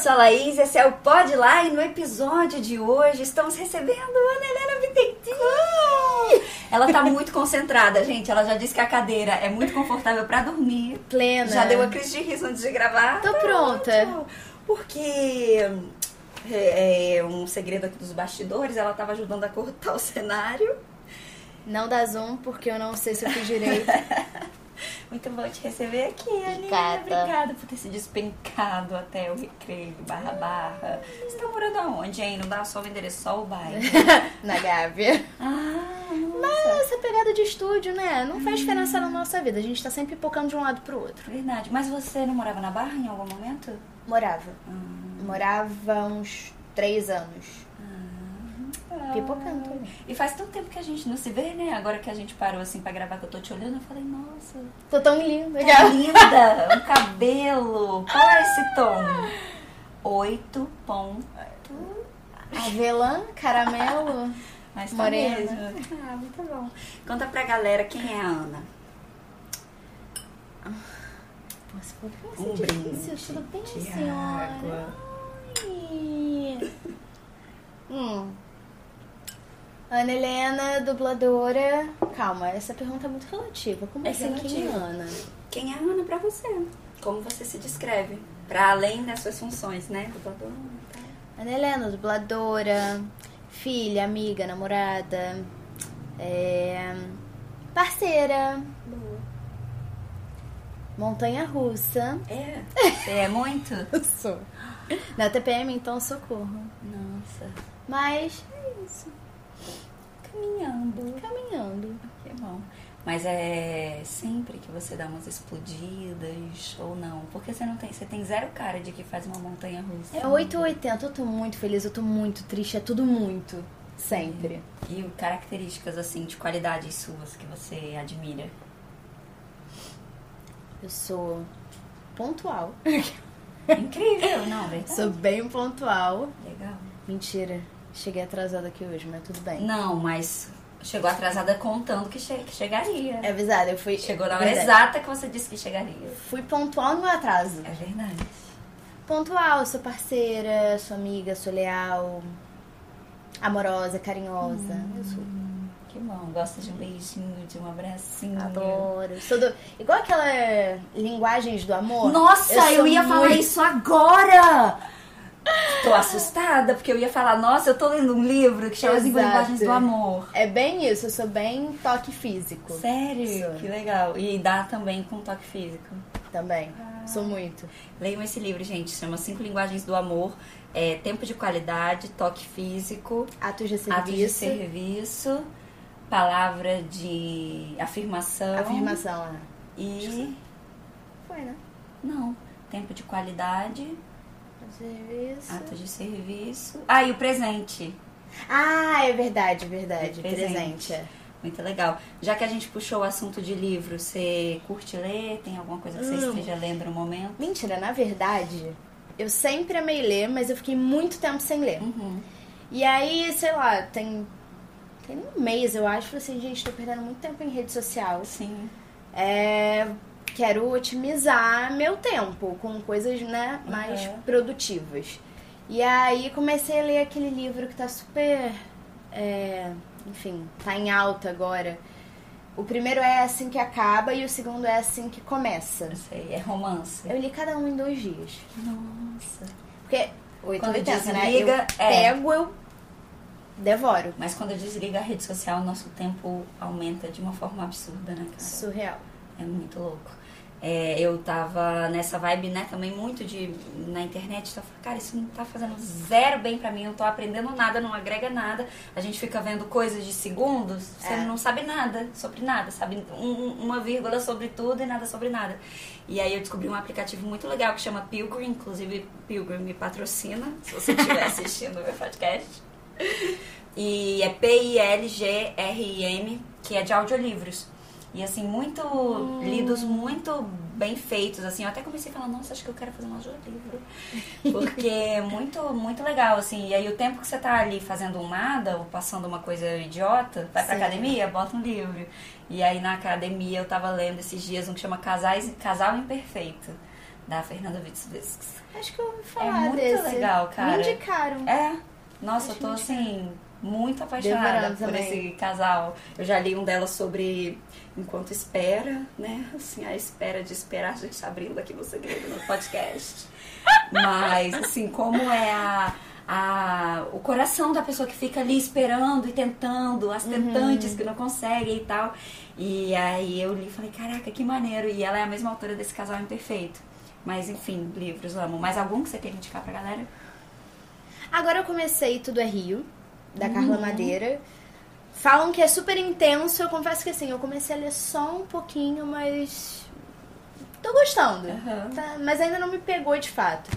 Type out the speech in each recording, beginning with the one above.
sou a Laís, esse é o Pod Lá e no episódio de hoje estamos recebendo a Ana Helena Bittencourt. Ela tá muito concentrada, gente. Ela já disse que a cadeira é muito confortável para dormir. Plena. Já deu a crise de riso antes de gravar. Tô Tá pronta. Porque é, é um segredo aqui dos bastidores, ela tava ajudando a cortar o cenário. Não dá zoom porque eu não sei se eu fiz direito. Muito bom te receber aqui, Aninha. Obrigada. Obrigada por ter se despencado até o recreio, barra barra. Você tá morando aonde, hein? Não dá só o endereço, só o bairro. Na Gávea. ah, nossa. Mas essa pegada de estúdio, né? Não faz diferença na nossa vida. A gente tá sempre pipocando de um lado pro outro. Verdade. Mas você não morava na Barra em algum momento? Morava. Hum. Morava uns três anos. Pipocando também. E faz tanto tempo que a gente não se vê, né? Agora que a gente parou assim pra gravar, que eu tô te olhando, eu falei, nossa, Tô tão linda. tá linda! Um cabelo! Qual é esse tom? Oito ponto. Avelã, caramelo. Mas tá Morena. mesmo. Ah, muito bom. Conta pra galera quem é a Ana. Nossa, por que Um difícil? brinde Tudo bem, senhora? água. Ai. Hum. Ana Helena, dubladora. Calma, essa pergunta é muito relativa. Como É assim, quem é. Ana? Quem é a Ana pra você? Como você se descreve? Pra além das suas funções, né? Dubladora tal. Ana Helena, dubladora, filha, amiga, namorada, é, parceira, Boa. montanha russa. É? Você é muito? Sou. Na TPM, então, socorro. Nossa. Mas é isso. Caminhando. Caminhando. Que bom. Mas é sempre que você dá umas explodidas ou não? Porque você não tem, você tem zero cara de que faz uma montanha russa. É 8 ou 80. Eu tô muito feliz, eu tô muito triste, é tudo muito. Sempre. E características assim de qualidades suas que você admira? Eu sou pontual. Incrível, não, verdade? Sou bem pontual. Legal. Mentira. Cheguei atrasada aqui hoje, mas tudo bem. Não, mas chegou atrasada contando que, che- que chegaria. É avisada, eu fui. Chegou na hora verdade. exata que você disse que chegaria. Fui pontual no meu atraso. É verdade. Pontual, sou parceira, sou amiga, sou leal, amorosa, carinhosa. Eu sou. Que bom. Gosta de um beijinho, de um abracinho. Adoro. Sou do... Igual aquela linguagens do amor. Nossa, eu, sou ia falar muito- isso agora! Tô assustada, porque eu ia falar, nossa, eu tô lendo um livro que chama As. Linguagens do Amor. É bem isso, eu sou bem toque físico. Sério? Sou. Que legal. E dá também com toque físico. Também. Sou muito. Leiam esse livro, gente. Chama Cinco Linguagens do Amor. É, tempo de qualidade, toque físico, Atos de atos de serviço. serviço, palavra de afirmação. Afirmação, né? E. Foi, né? Não. Tempo de qualidade, Serviço. atos de serviço. Ah, e o presente. Ah, é verdade, verdade. Presente. Presente. é. Muito legal. Já que a gente puxou o assunto de livro, você curte ler? Tem alguma coisa que você Amo. esteja lendo no momento? Mentira, na verdade, eu sempre amei ler, mas eu fiquei muito tempo sem ler. Uhum. E aí, sei lá, tem, tem um mês, eu acho, falei assim, gente, tô perdendo muito tempo em rede social. Sim. É, quero otimizar meu tempo com coisas, né, mais Uhum. produtivas. E aí comecei a ler aquele livro que tá super, é, enfim, tá em alta agora. O primeiro é assim que acaba e o segundo é assim que começa. Eu sei, é romance. Eu li cada um em dois dias. Nossa. Porque 8 Quando 80, né? desliga, eu é. pego, eu devoro. Mas quando desliga a rede social, o nosso tempo aumenta de uma forma absurda, né, cara? Surreal. É muito louco. É, eu tava nessa vibe, né, também muito de na internet, então falei, cara, isso não tá fazendo zero bem pra mim, eu não tô aprendendo nada, não agrega nada. A gente fica vendo coisas de segundos, você É. não sabe nada sobre nada, sabe um- um- uma vírgula sobre tudo e nada sobre nada. E aí eu descobri um aplicativo muito legal que chama Pilgrim, inclusive Pilgrim me patrocina, se você estiver assistindo o meu podcast. E é P-I-L-G-R-I-M, que é de audiolivros. E assim, muito lidos, muito bem feitos, assim. Eu até comecei a falar, nossa, acho que eu quero fazer um audiolivro. Porque é muito, muito legal, assim. E aí o tempo que você tá ali fazendo um nada, ou passando uma coisa idiota, vai pra Sim. academia, bota um livro. E aí na academia eu tava lendo esses dias um que chama Casais, Casal Imperfeito. da Fernanda Witswitz. Acho que eu ouvi É falar muito desse. legal, cara. Me indicaram. É, nossa, Acho eu tô assim, muito apaixonada por esse casal. Eu já li um dela sobre enquanto espera, né? Assim, a espera de esperar, a gente tá abrindo aqui o segredo no podcast. Mas, assim, como é a, a, o coração da pessoa que fica ali esperando e tentando, as tentantes que não conseguem e tal. E aí eu li e falei, caraca, que maneiro. E ela é a mesma autora desse casal imperfeito. Mas, enfim, livros, amo. Mais algum que você quer indicar pra galera? Agora eu comecei Tudo é Rio, da Carla Uhum. Madeira. Falam que é super intenso. Eu confesso que assim, eu comecei a ler só um pouquinho, mas. tô gostando. Aham. Tá, mas ainda não me pegou de fato.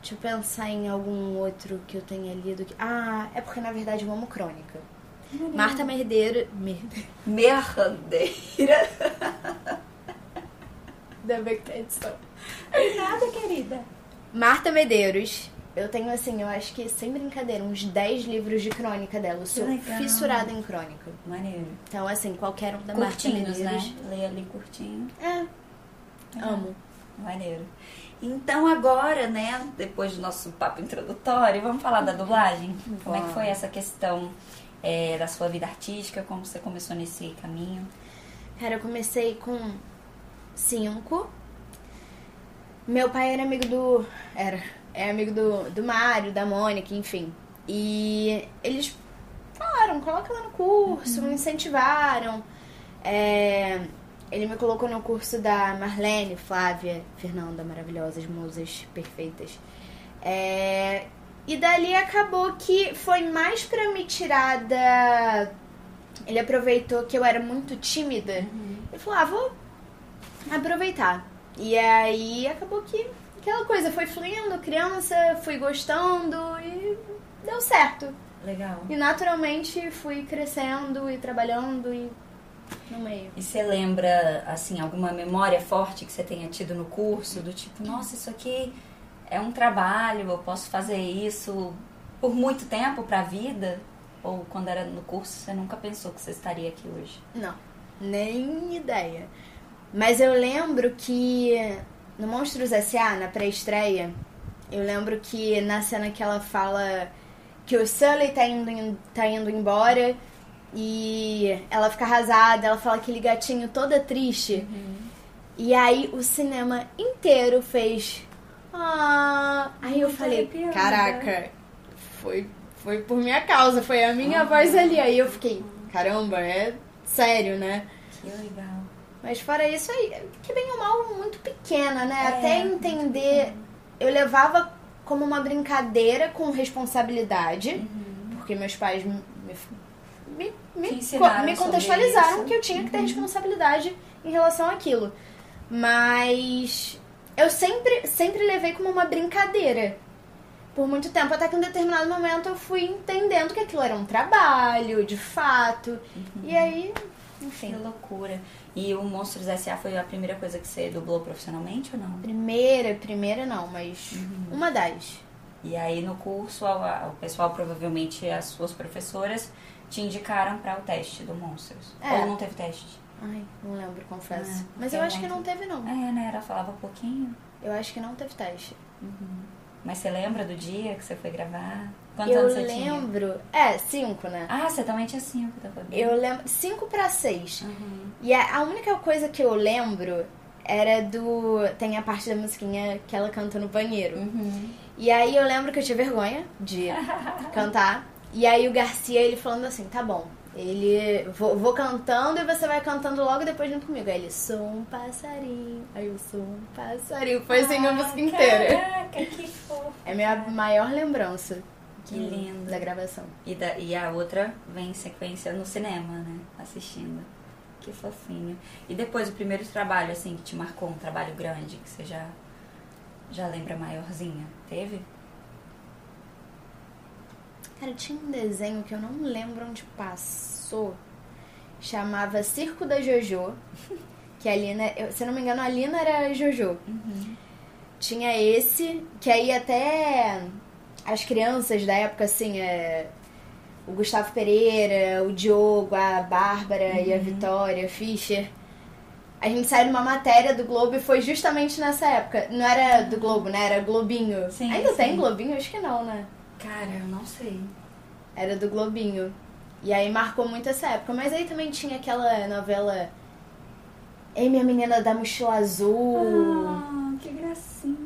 Deixa eu pensar em algum outro que eu tenha lido. Que... Ah, é porque na verdade eu amo crônica. Marta Merdeiro. Merdeiro. Merrandeira. Ainda bem que tá edição. Nada, querida. Marta Medeiros. Eu tenho, assim, eu acho que, sem brincadeira, uns 10 livros de crônica dela. Eu sou fissurada em crônica. Maneiro. Então, assim, qualquer um da Marta Curtinhos, né? Medeiros. Leia ali curtinho. É, amo. Maneiro. Então agora, né, depois do nosso papo introdutório, vamos falar da dublagem? Como é que foi essa questão é, da sua vida artística? Como você começou nesse caminho? Cara, eu comecei com 5. Meu pai era amigo do. Era. É amigo do, do Mário, da Mônica, enfim. E eles falaram, coloca lá no curso, me incentivaram. É, ele me colocou no curso da Marlene, Flávia, Fernanda, maravilhosas, musas perfeitas. É, e dali acabou que foi mais pra me tirar da. Ele aproveitou que eu era muito tímida. Ele falou, ah, vou aproveitar. E aí acabou que aquela coisa foi fluindo, criança, fui gostando e deu certo. Legal. E naturalmente fui crescendo e trabalhando e no meio. E você lembra, assim, alguma memória forte que você tenha tido no curso? Do tipo, nossa, isso aqui é um trabalho, eu posso fazer isso por muito tempo pra vida? Ou quando era no curso, você nunca pensou que você estaria aqui hoje? Não, nem ideia. Mas eu lembro que no Monstros S.A., na pré-estreia, eu lembro que na cena que ela fala que o Sully tá indo, tá indo embora e ela fica arrasada, ela fala aquele gatinho toda triste. E aí o cinema inteiro fez. Ah. Aí eu falei, caraca, foi, foi por minha causa, foi a minha voz ali. Aí eu fiquei, caramba, é sério, né? Que legal. Mas fora isso aí, que bem ou mal, muito pequena, né? É, Até entender, eu levava como uma brincadeira com responsabilidade, Uhum. porque meus pais me, me, me, me contextualizaram que eu tinha que ter Uhum. responsabilidade em relação àquilo. Mas eu sempre, sempre levei como uma brincadeira. Por muito tempo, até que em um determinado momento eu fui entendendo que aquilo era um trabalho, de fato. Uhum. E aí, Que enfim. loucura. E o Monstros S.A. foi a primeira coisa que você dublou profissionalmente ou não? Primeira, primeira não, mas Uhum. uma das. E aí no curso, o pessoal, provavelmente as suas professoras, te indicaram para o teste do Monstros. É. Ou não teve teste? Ai, não lembro, confesso. Ah, mas eu é acho que não teve, não. É, né? Ela falava pouquinho. Eu acho que não teve teste. Mas você lembra do dia que você foi gravar? Quantos eu você tinha? lembro. É, cinco, né? Ah, você também tinha cinco, tá bem. Eu lembro. Cinco pra seis. Uhum. E a, a única coisa que eu lembro era do. Tem a parte da musiquinha que ela canta no banheiro. Uhum. E aí eu lembro que eu tinha vergonha de cantar. E aí o Garcia, ele falando assim, tá bom. Ele. Vou, vou cantando e você vai cantando logo depois junto comigo. Aí ele, sou um passarinho. Aí eu sou um passarinho. Foi assim a música inteira. Caraca, que fofo. É minha maior lembrança. Que do- lindo. Da gravação. E, da, e a outra vem em sequência no cinema, né? Assistindo. Que fofinho. E depois o primeiro trabalho, assim, que te marcou, um trabalho grande, que você já, já lembra maiorzinha? Teve? Cara, tinha um desenho que eu não lembro onde passou. Chamava Circo da Jojo. Que a Lina, eu- se eu não me engano, a Lina era a Jojo. Tinha esse, que aí até as crianças da época, assim, é, o Gustavo Pereira, o Diogo, a Bárbara e a Vitória Fischer. A gente saiu numa matéria do Globo e foi justamente nessa época. Não era do Globo, né? Era Globinho. Sim, Ainda sim. tem Globinho? Acho que não, né? Cara, eu não sei. Era do Globinho. E aí marcou muito essa época. Mas aí também tinha aquela novela Ei, minha menina da mochila azul. Ah, que gracinha.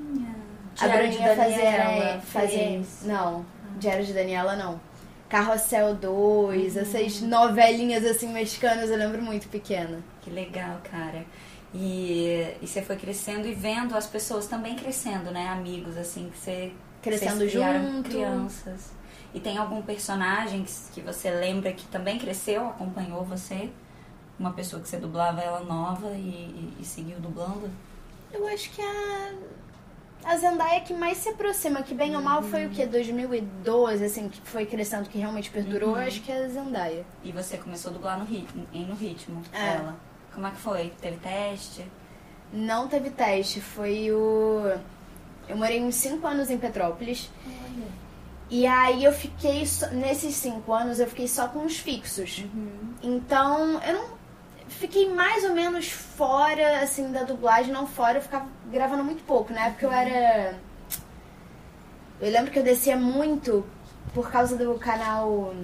A Diário de Bruninha fazia, Daniela fazia. Não, Diário de Daniela não. Carrossel 2, essas novelinhas assim mexicanas, eu lembro muito pequena. Que legal, cara. E, e você foi crescendo e vendo as pessoas também crescendo, né? Amigos, assim, que você. Crescendo junto. crianças. E tem algum personagem que, que você lembra que também cresceu, acompanhou você? Uma pessoa que você dublava ela nova e, e- e seguiu dublando? Eu acho que a. A Zendaya que mais se aproxima, que bem ou mal foi o que? 2012, assim, que foi crescendo, que realmente perdurou, eu acho que é a Zendaya. E você começou a dublar no ritmo, no ritmo É. ela. Como é que foi? Teve teste? Não teve teste, foi o. Eu morei uns 5 anos em Petrópolis. Olha. E aí eu fiquei. só- Nesses 5 anos eu fiquei só com os fixos. Então eu não. Fiquei mais ou menos fora, assim, da dublagem, não fora, eu ficava gravando muito pouco, né? Porque eu era. Eu lembro que eu descia muito por causa do canal.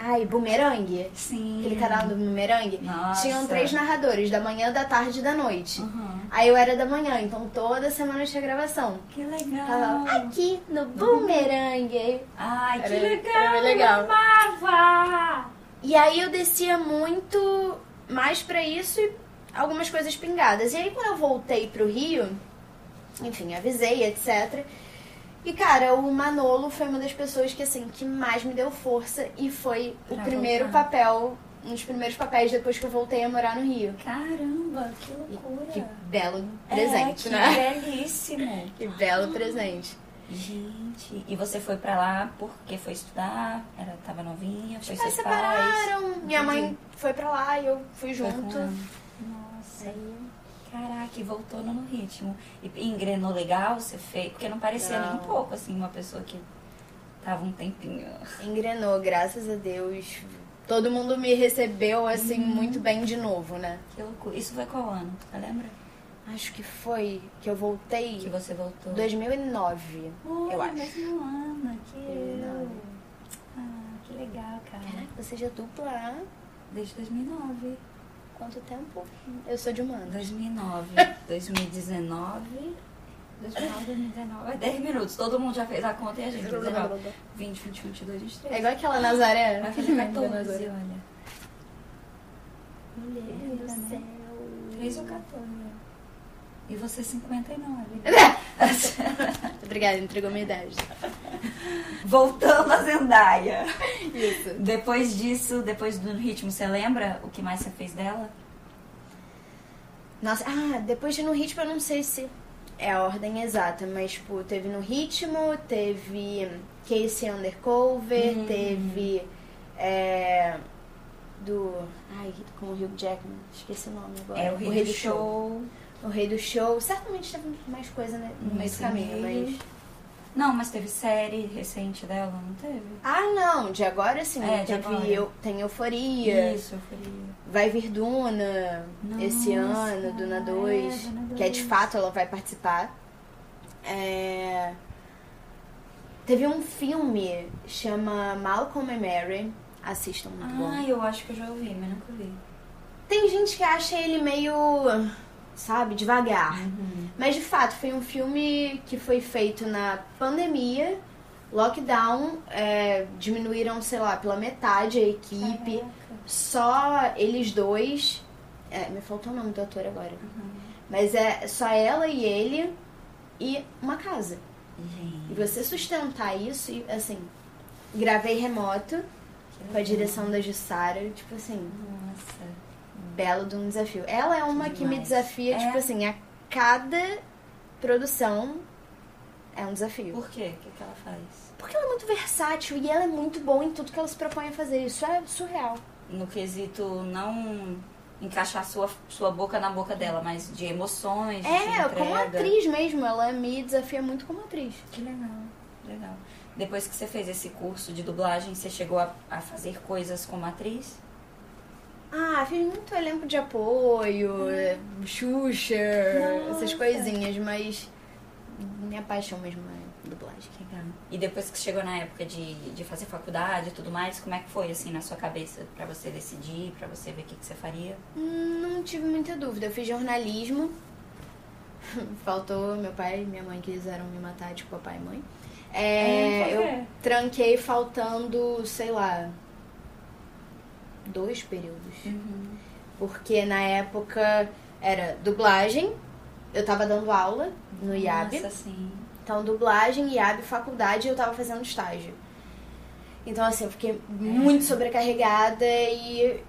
Ai, Boomerang. Sim. Aquele canal do Boomerang. Nossa. Tinham três narradores, da manhã, da tarde e da noite. Uhum. Aí eu era da manhã, então toda semana tinha gravação. Que legal. Tava aqui no Boomerang. Ai, que Era- legal. era legal. Eu amava. E aí eu descia muito mais pra isso e algumas coisas pingadas. E aí quando eu voltei pro Rio, enfim, avisei, etc. E cara, o Manolo foi uma das pessoas que assim, que mais me deu força e foi o Pra primeiro voltar. papel, um dos primeiros papéis depois que eu voltei a morar no Rio. Caramba, que loucura. Que belo presente, é, né? Que belíssimo. Que belo presente. Gente, e você foi pra lá porque foi estudar? Era, tava novinha? Foi pais seus pais? separaram, minha mãe foi pra lá e eu fui junto. ela. Nossa. Caraca, e voltou no ritmo. E engrenou legal, você fez? Porque não parecia nem Não. um pouco, assim, uma pessoa que tava um tempinho. Engrenou, graças a Deus. Todo mundo me recebeu, assim, muito bem de novo, né? Que loucura. Isso foi qual ano? Você lembra? Acho que foi que eu voltei Que você voltou? 2009, Olha, eu acho. mesmo ano que eu. 2009. Ah, que legal, cara. Caraca, você já dupla Desde 2009. quanto tempo? Eu sou de humanos. 2009, 2019. 2009, 2019. É 10 minutos. Todo mundo já fez a conta e a gente. 19, 20, 21, 22, 23. É igual aquela Nazaré. Vai fazer Da 14, Nazaré. olha. Mulher do céu. 3 ou 14. E você 59. Obrigada, entregou minha idade. Voltando a Zendaya. Isso. Depois disso, depois do ritmo, você lembra o que mais você fez dela? Nossa, ah, depois de No Ritmo eu não sei se é a ordem exata, mas tipo, teve No Ritmo, teve Casey Undercover, Hum. teve é, do. Ai, com o Hugh Jackman, esqueci o nome agora. É o Rei do Show. O Rei do Show. Certamente teve mais coisa né, no meio do Nesse caminho, mas. Não, mas teve série recente dela, não teve? Ah, não, de agora sim. É, de teve agora. eu, tem Euforia. Isso, eu falei. Vai vir Duna esse Nossa, ano, Duna é, 2, Duna que é de 2. fato ela vai participar. É, Teve um filme chama Malcolm and Mary. Assistam, muito bom. Ah, eu acho que eu já ouvi, mas nunca vi. Tem gente que acha ele meio, sabe, devagar. Uhum. Mas de fato foi um filme que foi feito na pandemia, lockdown, é, diminuíram, sei lá, pela metade a equipe. Caraca. Só eles dois. É, me faltou o nome do ator agora. Uhum. Mas é só ela e ele e uma casa. E Gente, você sustentar isso, e assim, gravei remoto com a direção da Jussara, tipo assim, Nossa. Belo de um desafio. Ela é uma que me Demais. desafia, É. tipo assim, a cada produção é um desafio. Por quê? O que, que ela faz? Porque ela é muito versátil e ela é muito boa em tudo que ela se propõe a fazer. Isso é surreal. No quesito não encaixar sua, sua boca na boca dela, mas de emoções, de É, como entrega. atriz mesmo, ela me desafia muito como atriz. Que legal, legal. Depois que você fez esse curso de dublagem, você chegou a, a fazer coisas como atriz? Ah, fiz muito elenco de apoio, Xuxa, essas Nossa. coisinhas, mas minha paixão mesmo é dublagem. Legal. E depois que chegou na época de, de fazer faculdade e tudo mais, como é que foi, assim, na sua cabeça? Pra você decidir, pra você ver o que, que você faria? Hum, Não tive muita dúvida. Eu fiz jornalismo. Faltou meu pai e minha mãe quiseram me matar, tipo papai e mãe. É, É, eu tranquei faltando, sei lá, dois períodos. Porque na época era dublagem, eu tava dando aula no IAB. Nossa, sim. Então, dublagem, IAB, faculdade, eu tava fazendo estágio. Então, assim, eu fiquei muito sobrecarregada e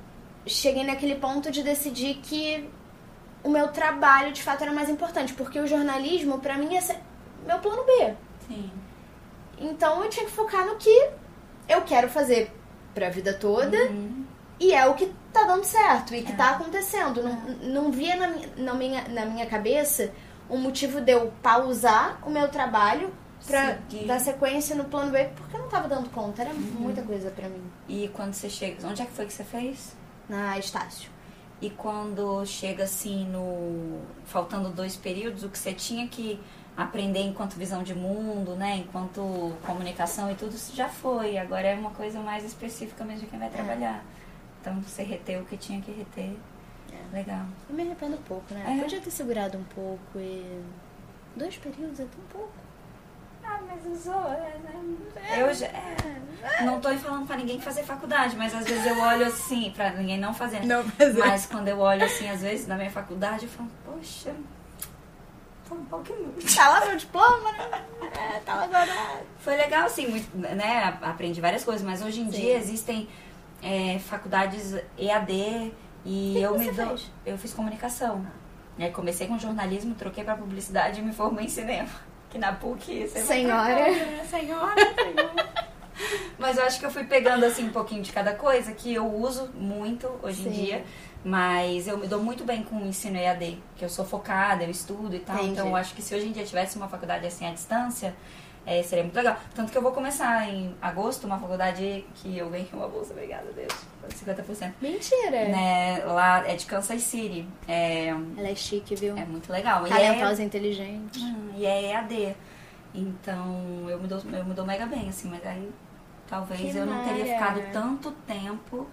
cheguei naquele ponto de decidir que o meu trabalho, de fato, era mais importante. Porque o jornalismo, pra mim, ser meu plano B. Sim. Então, eu tinha que focar no que eu quero fazer pra vida toda. Uhum. E é o que tá dando certo e que É. tá acontecendo. Não, não via na, na, minha, na minha cabeça um motivo de eu pausar o meu trabalho pra Seguir. dar sequência no plano B, porque eu não tava dando conta. Era Uhum. muita coisa pra mim. E quando você chega... Onde é que foi que você fez? Na Estácio. E quando chega, assim, no... Faltando dois períodos, o que você tinha que aprender enquanto visão de mundo, né? Enquanto comunicação e tudo, isso já foi. Agora é uma coisa mais específica mesmo de quem vai trabalhar. Então, você reteu o que tinha que reter. Legal. Eu me arrependo um pouco, né? É. Podia ter segurado um pouco e. Dois períodos é tão pouco. Ah, mas usou, né? Eu já, é, não tô falando pra ninguém fazer faculdade, mas às vezes eu olho assim, pra ninguém não fazendo. Não fazer. Mas quando eu olho assim, às vezes, na minha faculdade, eu falo, poxa, tô um pouquinho. Tá lá meu diploma, né? É, tá lá guardado. Foi legal, assim, muito, né? Aprendi várias coisas, mas hoje em Sim. dia existem é, faculdades EAD e que eu que me você dou. fez? Eu fiz comunicação. Aí comecei com jornalismo, troquei pra publicidade e me formei em cinema. Que na PUC você vai pra Senhora. né? Senhora, senhora. Mas eu acho que eu fui pegando assim um pouquinho de cada coisa que eu uso muito hoje em Sim. dia. Mas eu me dou muito bem com o ensino EAD, que eu sou focada, eu estudo e tal. Entendi. Então eu acho que se hoje em dia tivesse uma faculdade assim à distância, é, seria muito legal. Tanto que eu vou começar em agosto uma faculdade que eu ganhei uma bolsa, obrigada a Deus, 50%. Mentira. Né, lá é de Kansas City. É, Ela é chique, viu? é muito legal. É, Talentosa e inteligente. Hum, e é EAD. Então eu me, dou, eu me dou mega bem, assim, mas aí talvez Que eu não teria ficado tanto tempo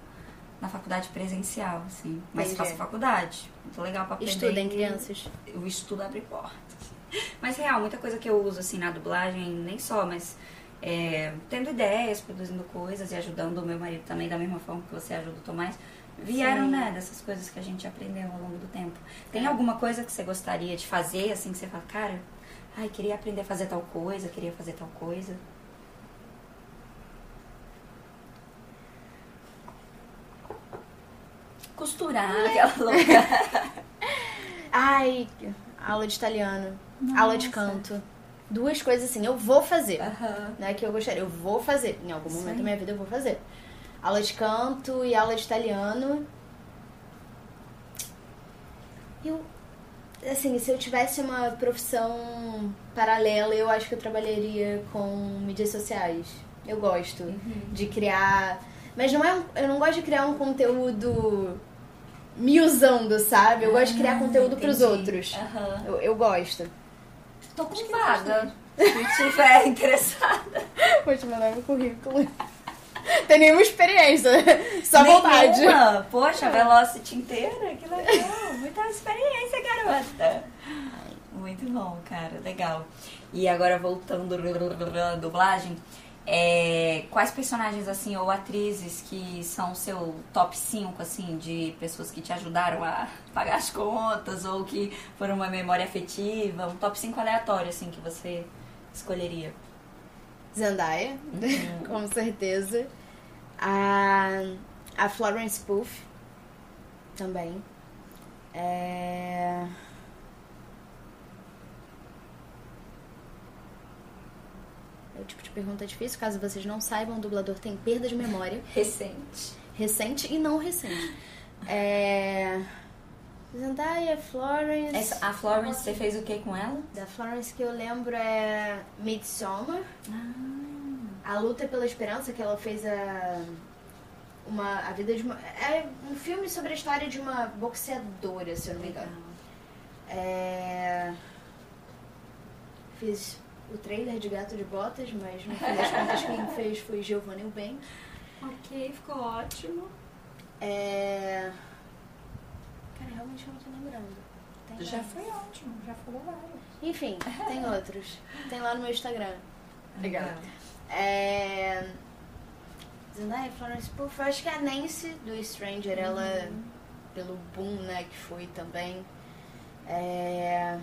na faculdade presencial, assim. Mas Entendi. faço faculdade. Muito legal pra aprender. Estudem, crianças. O estudo abre portas. Mas real, muita coisa que eu uso assim na dublagem, nem só, mas é, tendo ideias, produzindo coisas e ajudando o meu marido também da mesma forma que você ajuda o Tomás. Vieram, Sim. né, dessas coisas que a gente aprendeu ao longo do tempo. Tem É. alguma coisa que você gostaria de fazer, assim, que você fala, cara, ai, queria aprender a fazer tal coisa, queria fazer tal coisa? Costurar, aquela louca. Ai, aula de italiano, aula de Nossa. canto. Duas coisas assim, eu vou fazer. Aham. Não é que eu gostaria, eu vou fazer. Em algum Isso momento da minha vida eu vou fazer. Aula de canto e aula de italiano. Eu, assim, se eu tivesse uma profissão paralela, eu acho que eu trabalharia com mídias sociais. Eu gosto Uhum. de criar. Mas não é um, eu não gosto de criar um conteúdo me usando, sabe? Eu gosto de criar Ah, conteúdo pros entendi. outros. Aham. Eu, eu gosto. Tô com vaga. Se tiver interessada. Vou te mandar meu currículo. Tem nenhuma experiência, só vontade. Nenhuma. Poxa, Velocity inteira, que legal. Muita experiência, garota. Muito bom, cara, legal. E agora voltando à dublagem, é, quais personagens assim ou atrizes que são o seu top 5 assim de pessoas que te ajudaram a pagar as contas ou que foram uma memória afetiva, um top 5 aleatório assim que você escolheria? Zendaya, com certeza. A, a Florence Pugh também. É... É o tipo de pergunta difícil. Caso vocês não saibam, o dublador tem perda de memória. Recente. Recente e não recente. É... Zendaya, Florence... Essa, a Florence, você fez o que com ela? Da Florence que eu lembro é Midsommar. Ah, A Luta pela Esperança, que ela fez a. uma, a vida de uma. É um filme sobre a história de uma boxeadora, se eu não me engano. É... Fiz o trailer de Gato de Botas, mas no fim das contas quem fez foi Giovanni Eubank. Ok, ficou ótimo. É... Cara, realmente eu não tô lembrando. Tem Já mais. foi ótimo, já falou vários. Enfim, tem outros. Tem lá no meu Instagram. Legal. É... Zendaya, Florence Pugh, eu acho que a Nancy do Stranger, ela, pelo boom, né, que foi também. É...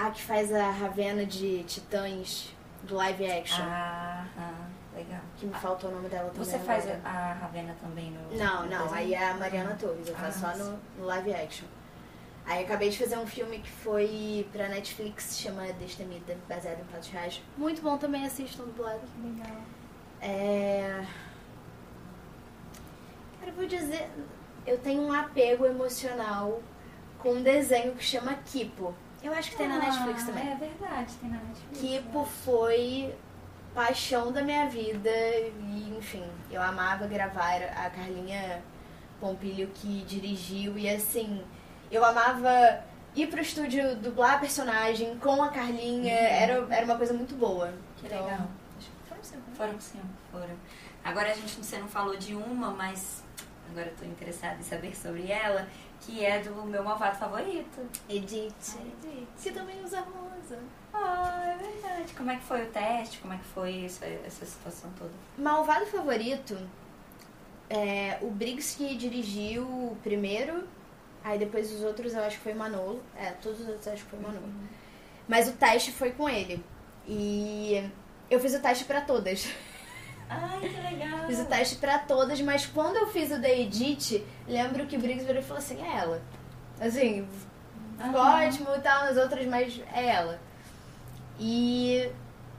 A que faz a Ravena de Titãs do live action. Ah, ah, legal. Que me faltou o nome dela também. Você faz agora. a, Ravena também no. Não, no não, desenho? aí é a Mariana Torres, eu faço Ah, só no, no live action. Aí acabei de fazer um filme que foi pra Netflix, chama Destemida, baseado em fatos reais. Muito bom também, assistam dublado. Legal. É... Cara, eu vou dizer, eu tenho um apego emocional com um desenho que chama Kipo. Eu acho que tem na Netflix também. É verdade, tem na Netflix. Kipo foi paixão da minha vida e, enfim, eu amava gravar a Carlinha Pompilho que dirigiu e assim, eu amava ir pro estúdio dublar personagem com a Carlinha, era, era uma coisa muito boa. Que Então, legal. que foram cinco, né? Foram sim, foram. Agora a gente você não falou de uma, mas agora eu tô interessada em saber sobre ela, que é do meu malvado favorito. Edith, Edith. que também usa rosa. Ah, é verdade. Como é que foi o teste? Como é que foi essa, essa situação toda? Malvado favorito, é, o Briggs que dirigiu o primeiro, aí depois os outros eu acho que foi Manolo. É, todos os outros eu acho que foi Manolo. Mas o teste foi com ele. E eu fiz o teste pra todas. Ai, que legal. Fiz o teste pra todas, mas quando eu fiz o da Edith, lembro que o Briggs virou e falou assim, é ela. Assim, ficou Aham. ótimo e tal nas outras, mas é ela. E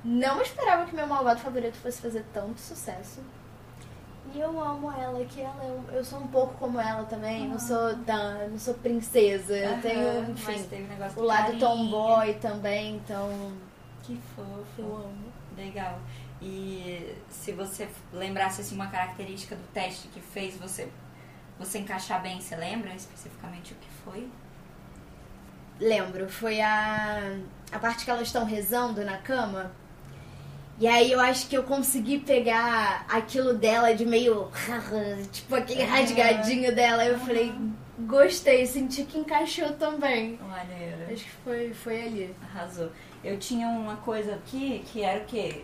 não esperava que meu malvado favorito fosse fazer tanto sucesso. E eu amo ela, que ela é um- eu sou um pouco como ela também, não sou da, não sou princesa, eu Aham, tenho, enfim, um o do lado carinho. tomboy também, então Que fofo. eu amo. Legal. E se você lembrasse assim, uma característica do teste que fez você você encaixar bem, você lembra especificamente o que foi? Lembro, foi a, a parte que elas estão rezando na cama. E aí eu acho que eu consegui pegar aquilo dela de meio. tipo aquele rasgadinho dela. Eu falei, gostei, senti que encaixou também. Maneiro. Acho que foi, foi ali. Arrasou. Eu tinha uma coisa aqui que era o quê?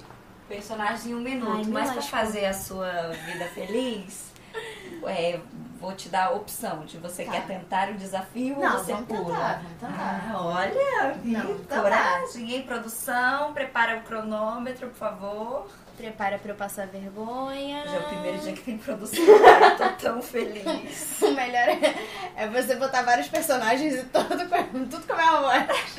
Personagem em um minuto. Ai, Mas pra lascou. fazer a sua vida feliz, é, vou te dar a opção de você Tá. quer tentar o desafio Não, ou você vamos pula. tentar, vamos tentar. Ah, olha, Não, coragem, hein? Produção, prepara o cronômetro, por favor. Prepara pra eu passar vergonha. Já é o primeiro dia que tem produção, eu tô tão feliz. O melhor é, é você botar vários personagens e todo, tudo com a mesma voz.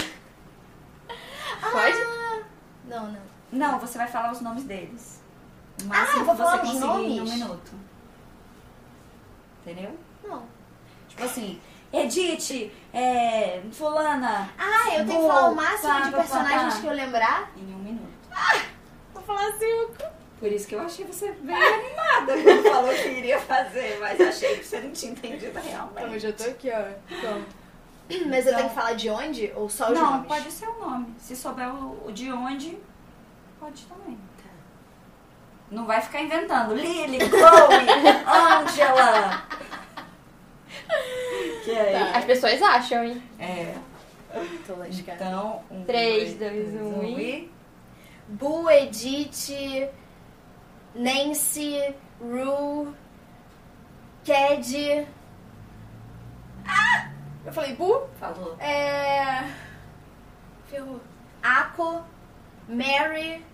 Pode? Ah, não, não. Não, você vai falar os nomes deles. O Ah, máximo eu vou que você falar os conseguir em um nomes? minuto. Entendeu? Não. Tipo assim, Edith, é, fulana, Ah, eu tenho que falar o máximo pá, de pá, personagens pá. que eu lembrar? em um minuto. Vou falar cinco. Por isso que eu achei você bem animada quando falou que iria fazer, mas achei que você não tinha entendido realmente. Então, já tô aqui, ó. Mas eu Então- tenho que falar de onde ou só os não, nomes? pode ser o nome. Se souber o, o de onde, pode também. Tá. Não vai ficar inventando. Lily, Chloe, Angela. Que é, Tá. As pessoas acham, hein? é. Tô lascada. Então, um, Três, dois, dois, um e. Bu, Edith, Nancy, Ru, Ked. Ah! Eu falei Bu? Falou. É. Ferrou. Ako, Mary.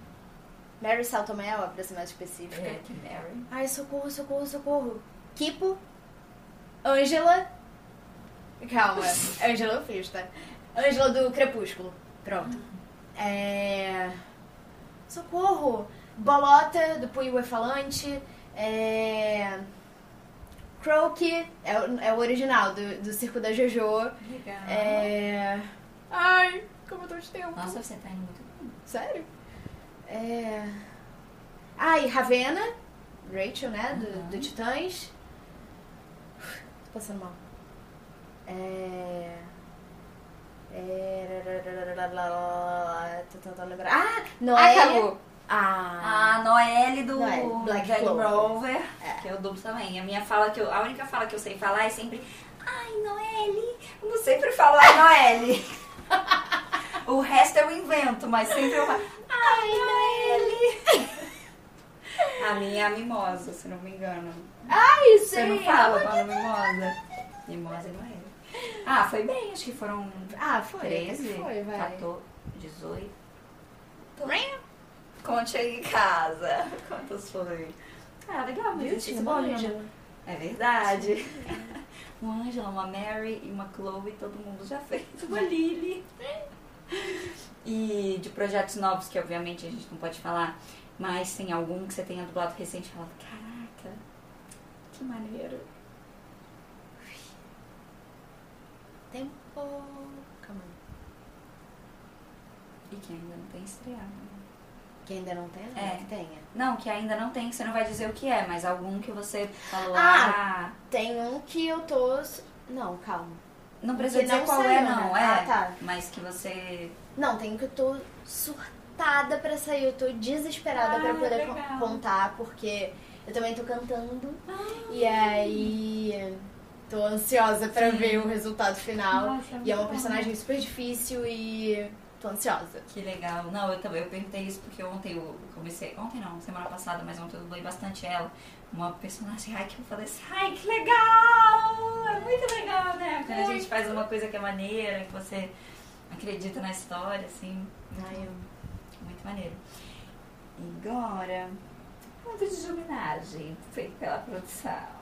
Mary Saltomel, pra ser mais específica. É, que Mary. Ai, socorro, socorro, socorro. Kipo. Angela. Calma, Angela eu fiz, tá? Angela do Crepúsculo. Pronto. É. Socorro! Bolota do Punho Falante. É. Croaky, é, o- é o original do, do Circo da Jojo. Legal. É. Ai, como eu tô de tempo. Nossa, você tá indo muito. Sério? É. Ah, e Ravena, Rachel, né? Do, do Titãs. Tô passando mal. É. É... Tô tentando lembrar. Ah, Noelle. Acabou. Ah, A Noelle do Noelle, Black Jack Clover. Rover, É. que eu dublo também. A minha fala que eu, a única fala que eu sei falar é sempre Ai, Noelle. Eu não sempre falo Ai, Noelle. O resto eu invento, mas sempre eu falo Ai, Noelle. a minha é a mimosa, se não me engano. Ai, Você sei. não fala com a mimosa? Mimosa e Noelle. Ah, foi bem, acho que foram Ah, foi. 13, Foi, vai. 14, 18. Conte aí em casa. Quantos foi? Ah, legal, mas é uma bom, Ângela. né? É verdade. Uma Angela, uma Mary e uma Chloe, todo mundo já fez. Uma Lily. E de projetos novos, que obviamente a gente não pode falar, mas tem algum que você tenha dublado recente e falado, caraca, que maneiro. Tempo. Calma. E que ainda não tem estreado. Que ainda não tem? É. Que tenha. Não, que ainda não tem, que você não vai dizer o que é, mas algum que você falou, Ah! ah, Tem um que eu tô. Não, calma. Não precisa dizer não qual saiu, é, né? não, é. Ah, tá. Mas que você. Não, tem que eu tô surtada pra sair. Eu tô desesperada Ah, pra poder legal. contar, porque eu também tô cantando. E aí. Tô ansiosa pra Sim. ver o resultado final. Nossa, e é uma personagem super difícil e tô ansiosa. Que legal. Não, eu também eu perguntei isso porque ontem eu comecei. Ontem não, semana passada, mas ontem eu dublei bastante ela. Uma personagem, ai, que eu falei assim, ai, que legal! É muito legal, né? Quando a gente faz uma coisa que é maneira, que você acredita na história, assim. Muito, Ai, eu- muito maneiro. E agora, um vídeo de homenagem feito pela produção.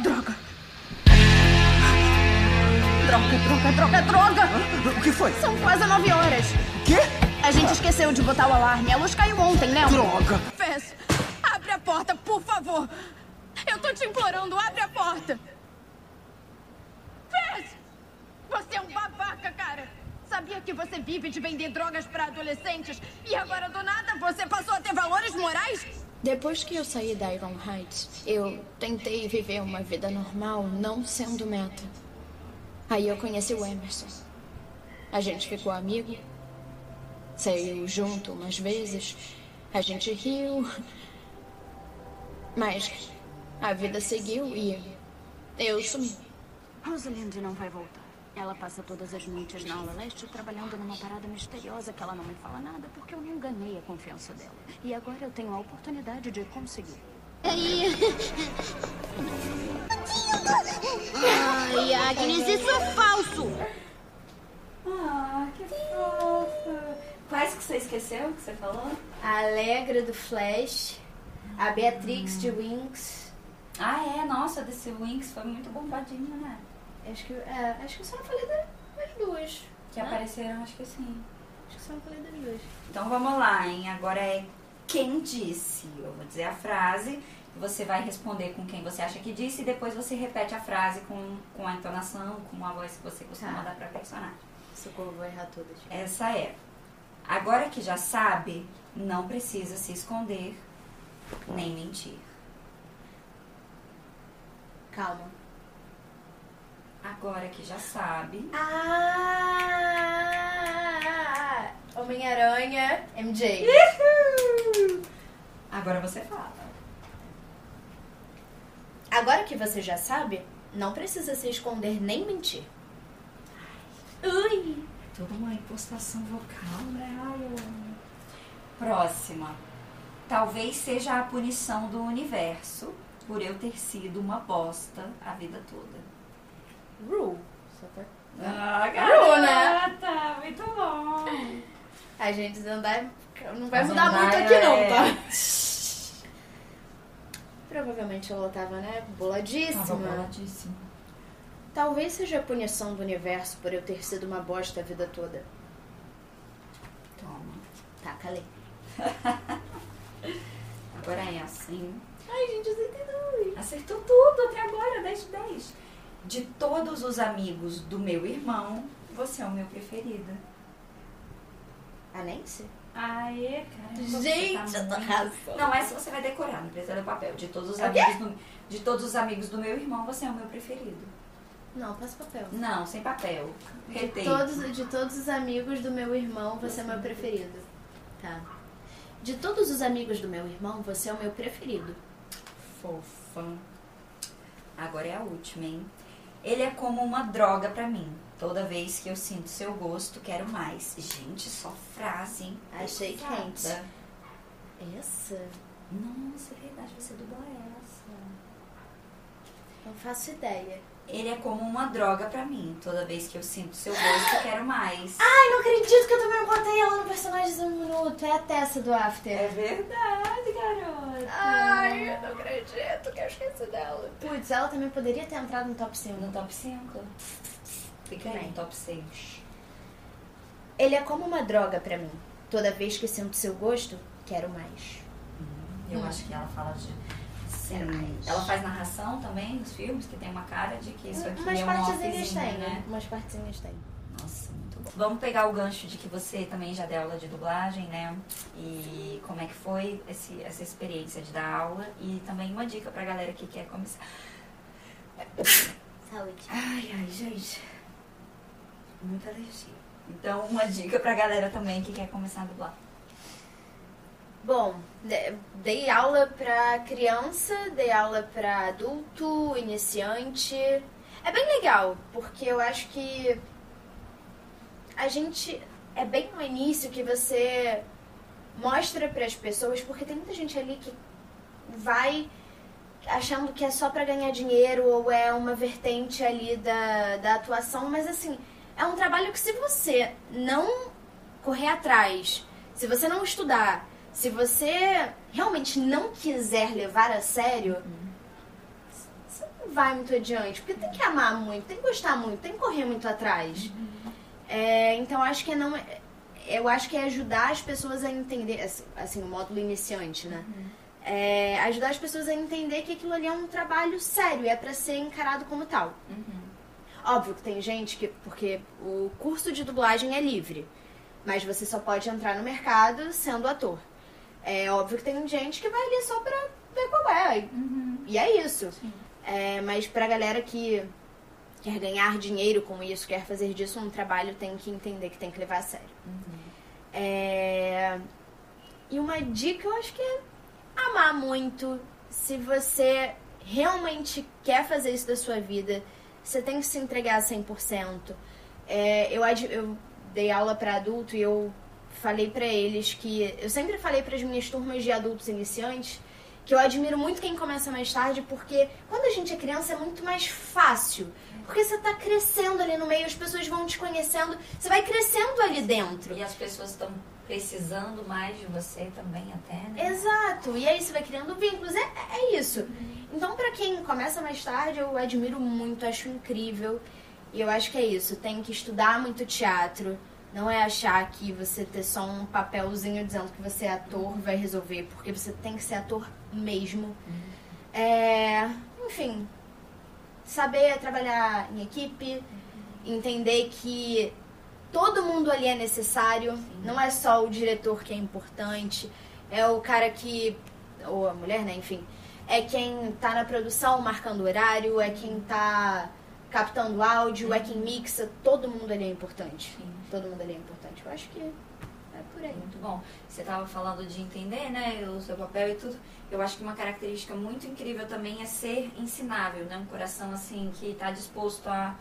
Droga! Droga, droga, droga, droga! O que foi? São quase nove horas. Quê? A gente esqueceu de botar o alarme. A luz caiu ontem, lembra? Droga! Fez, abre a porta, por favor. Eu tô te implorando, abre a porta. Fez! Você é um babaca, cara. Sabia que você vive de vender drogas pra adolescentes e agora do nada você passou a ter valores morais? Depois que eu saí da Iron Heights, eu tentei viver uma vida normal, não sendo meta. Aí eu conheci o Emerson. A gente ficou amigo. Saiu junto umas vezes. A gente riu. Mas a vida seguiu e eu sumi. Rosalind não vai voltar. Ela passa todas as noites na aula leste trabalhando numa parada misteriosa que ela não me fala nada porque eu não ganhei a confiança dela. E agora eu tenho a oportunidade de conseguir. Ai, Agnes, isso é falso! Ah, que fofa! Quais que você esqueceu que você falou? A Alegra do Flash. A Beatrix de Winx. Ah, é, nossa, desse Winx foi muito bombadinho, né? Acho que, é, acho que eu só não falei da- das duas. Que né? apareceram, acho que sim. Acho que só não falei das duas. Então vamos lá, hein? Agora é quem disse. Eu vou dizer a frase, você vai responder com quem você acha que disse e depois você repete a frase com, com a entonação, com a voz que você costuma Tá. dar pra personagem. Socorro, vou errar todas. Essa é. Agora que já sabe, não precisa se esconder nem mentir. Calma. Agora que já sabe, Ah! Homem-Aranha, MJ. agora você fala. Agora que você já sabe, não precisa se esconder nem mentir. Ui! Toda uma impostação vocal, né? Eu amo. Próxima. Talvez seja a punição do universo por eu ter sido uma bosta a vida toda. Pra... Ah, Ru, né? garota! Muito bom! A gente não vai A mudar Zendaya muito aqui não, é- tá? Provavelmente ela tava, né, boladíssima. Tava boladíssima. Talvez seja a punição do universo por eu ter sido uma bosta a vida toda. Toma. Tá, calei. Agora é assim. Ai, gente, entendi. Acertou tudo até agora, 10 de 10. De todos os amigos do meu irmão, você é o meu preferido. A Nancy? Aê, cara. Gente, você eu tô muito-. Não, essa você vai decorar, não precisa do papel. De todos os É amigos do, de todos os amigos do meu irmão, você é o meu preferido. Não, passa papel. Não, sem papel. De todos, de todos os amigos do meu irmão, você é o meu preferido. Tá. De todos os amigos do meu irmão, você é o meu preferido. Fofa. Agora é a última, hein? Ele é como uma droga pra mim. Toda vez que eu sinto seu gosto, quero mais. Gente, só frase, hein? Achei Pesada. quente. Essa? Nossa, é verdade, você dublou essa. Não faço ideia. Ele é como uma droga pra mim. Toda vez que eu sinto seu gosto, quero mais. Ai, não acredito que eu também botei ela no personagem um minuto. É a Tessa do After. É verdade, garota. Ai, eu não acredito que eu esqueci dela. Putz, ela também poderia ter entrado no top 5. No top 5? Fica Bem. no top 6. Ele é como uma droga pra mim. Toda vez que sinto seu gosto, quero mais. Eu Hum. acho que ela fala de. Sim. Ela faz narração também nos filmes, que tem uma cara de que isso aqui Umas é um partezinhas tem, né? Umas partezinhas tem. Nossa, muito bom. Vamos pegar o gancho de que você também já deu aula de dublagem, né? E como é que foi esse, essa experiência de dar aula e também uma dica pra galera que quer começar. Saúde. Ai, ai, gente. Muita alergia. Então, uma dica pra galera também que quer começar a dublar. Bom, de- dei aula pra criança, dei aula pra adulto, iniciante. É bem legal, porque eu acho que a gente é bem no início que você mostra pras pessoas, porque tem muita gente ali que vai achando que é só pra ganhar dinheiro ou é uma vertente ali da, da atuação, mas assim, é um trabalho que se você não correr atrás, se você não estudar, se você realmente não quiser levar a sério, você não vai muito adiante. Porque tem que amar muito, tem que gostar muito, tem que correr muito atrás. É, então acho que é não. Eu acho que é ajudar as pessoas a entender, assim, assim o módulo iniciante, né? É, ajudar as pessoas a entender que aquilo ali é um trabalho sério, é pra ser encarado como tal. Óbvio que tem gente que. Porque o curso de dublagem é livre. Mas você só pode entrar no mercado sendo ator. É óbvio que tem gente que vai ali só pra ver qual é. E, e é isso. É, mas pra galera que quer ganhar dinheiro com isso, quer fazer disso um trabalho, tem que entender que tem que levar a sério. É, E uma dica eu acho que é amar muito. Se você realmente quer fazer isso da sua vida, você tem que se entregar 100%. É, eu, eu dei aula para adulto e eu falei para eles que. Eu sempre falei para as minhas turmas de adultos iniciantes que eu admiro muito quem começa mais tarde, porque quando a gente é criança é muito mais fácil. Porque você tá crescendo ali no meio, as pessoas vão te conhecendo, você vai crescendo ali dentro. E as pessoas estão precisando mais de você também, até, né? Exato, e aí você vai criando vínculos, é, é isso. Então, pra quem começa mais tarde, eu admiro muito, acho incrível. E eu acho que é isso, tem que estudar muito teatro. Não é achar que você ter só um papelzinho dizendo que você é ator vai resolver, porque você tem que ser ator mesmo. É, enfim, saber trabalhar em equipe, entender que todo mundo ali é necessário, não é só o diretor que é importante, é o cara que, ou a mulher, né, enfim, é quem tá na produção marcando horário, é quem tá captando áudio, é quem mixa, todo mundo ali é importante. Sim. Todo mundo ali é importante. Eu acho que é por aí. Muito bom. Você estava falando de entender, né, o seu papel e tudo. Eu acho que uma característica muito incrível também é ser ensinável, né? Um coração assim que está disposto a,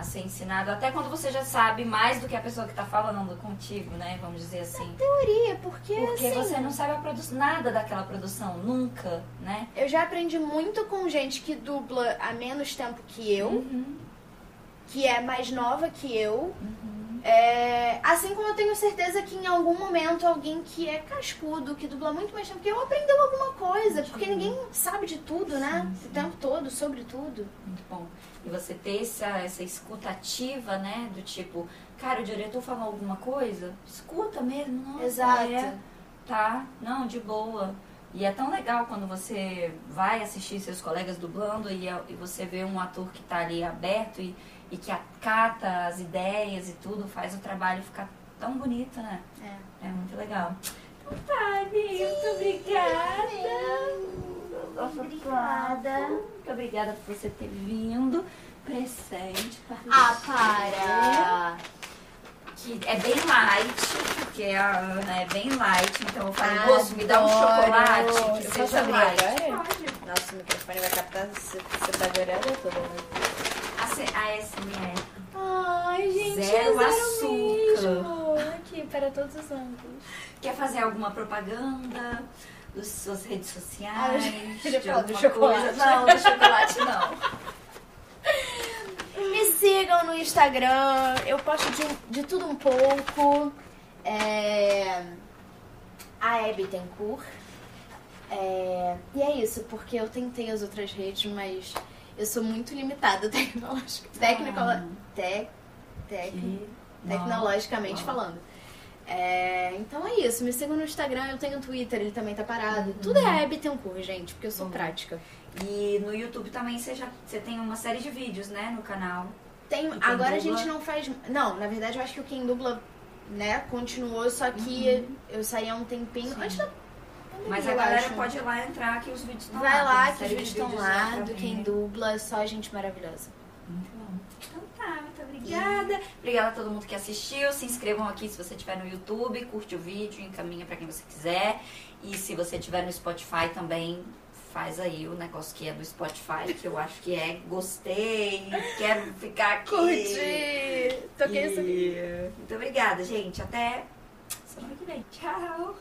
a ser ensinado, até quando você já sabe mais do que a pessoa que está falando contigo, né? Vamos dizer assim. Teoria, porque, Porque assim, você não sabe nada daquela produção, nunca, né? eu já aprendi muito com gente que dubla há menos tempo que eu, Uhum. que é mais nova que eu. É, assim como eu tenho certeza que em algum momento alguém que é cascudo, que dubla muito mais tempo que eu, aprendeu alguma coisa. Porque ninguém sabe de tudo, né? O tempo todo, sobre tudo. Muito bom. E você ter essa, essa escutativa, né? Do tipo, cara, o diretor falou alguma coisa? Escuta mesmo, nossa, Exato. é, tá, não, de boa. E é tão legal quando você vai assistir seus colegas dublando e, é- e você vê um ator que tá ali aberto e, e que acata as ideias e tudo, faz o trabalho ficar tão bonito, né? É. É muito legal. Então tá, Anitta, muito obrigada. Obrigada. Muito obrigada por você ter vindo. Presente. Ah, para! Que é bem light, porque a Ana é bem light, então eu falei, moço, me dá um chocolate que Eu seja abrir light. agora? Pode. Nossa, o microfone vai captar se você tá chorando eu tô A, C- a SMR. Ai, gente, Zero é açúcar. Aqui, para todos os ângulos. Quer fazer alguma propaganda das suas redes sociais? Ah, eu já do chocolate. coisa? Não, do chocolate não. Me sigam no Instagram, eu posto de, de tudo um pouco. É... A Abby Tencourt. É... E é isso, porque eu tentei as outras redes, mas eu sou muito limitada tecnológica, Ah. tec, tec, Que- tecnologicamente Não. falando. É, então é isso, me sigam no Instagram, eu tenho Twitter, ele também tá parado. Uhum. Tudo é Abby Tencourt, gente, porque eu sou Bom. prática. E no YouTube também você já você tem uma série de vídeos, né, no canal. Tem, agora a dubla? gente não faz. Não, na verdade eu acho que o Quem Dubla, né, continuou, só que eu saí há um tempinho. Sim. Antes da Mas a galera acho. pode ir lá entrar que os vídeos estão Vai lá. lá que os vídeos estão lá lá, do. Quem Dubla, só gente maravilhosa. Muito bom. Então tá, muito obrigada. Obrigada a todo mundo que assistiu. Se inscrevam aqui se você estiver no YouTube, curte o vídeo, encaminha pra quem você quiser. E se você estiver no Spotify também, faz aí o negócio que é do Spotify, que eu acho que é gostei, quero ficar aqui. Curti! Toquei isso aqui. E... Muito obrigada, gente. Até semana que vem. Tchau.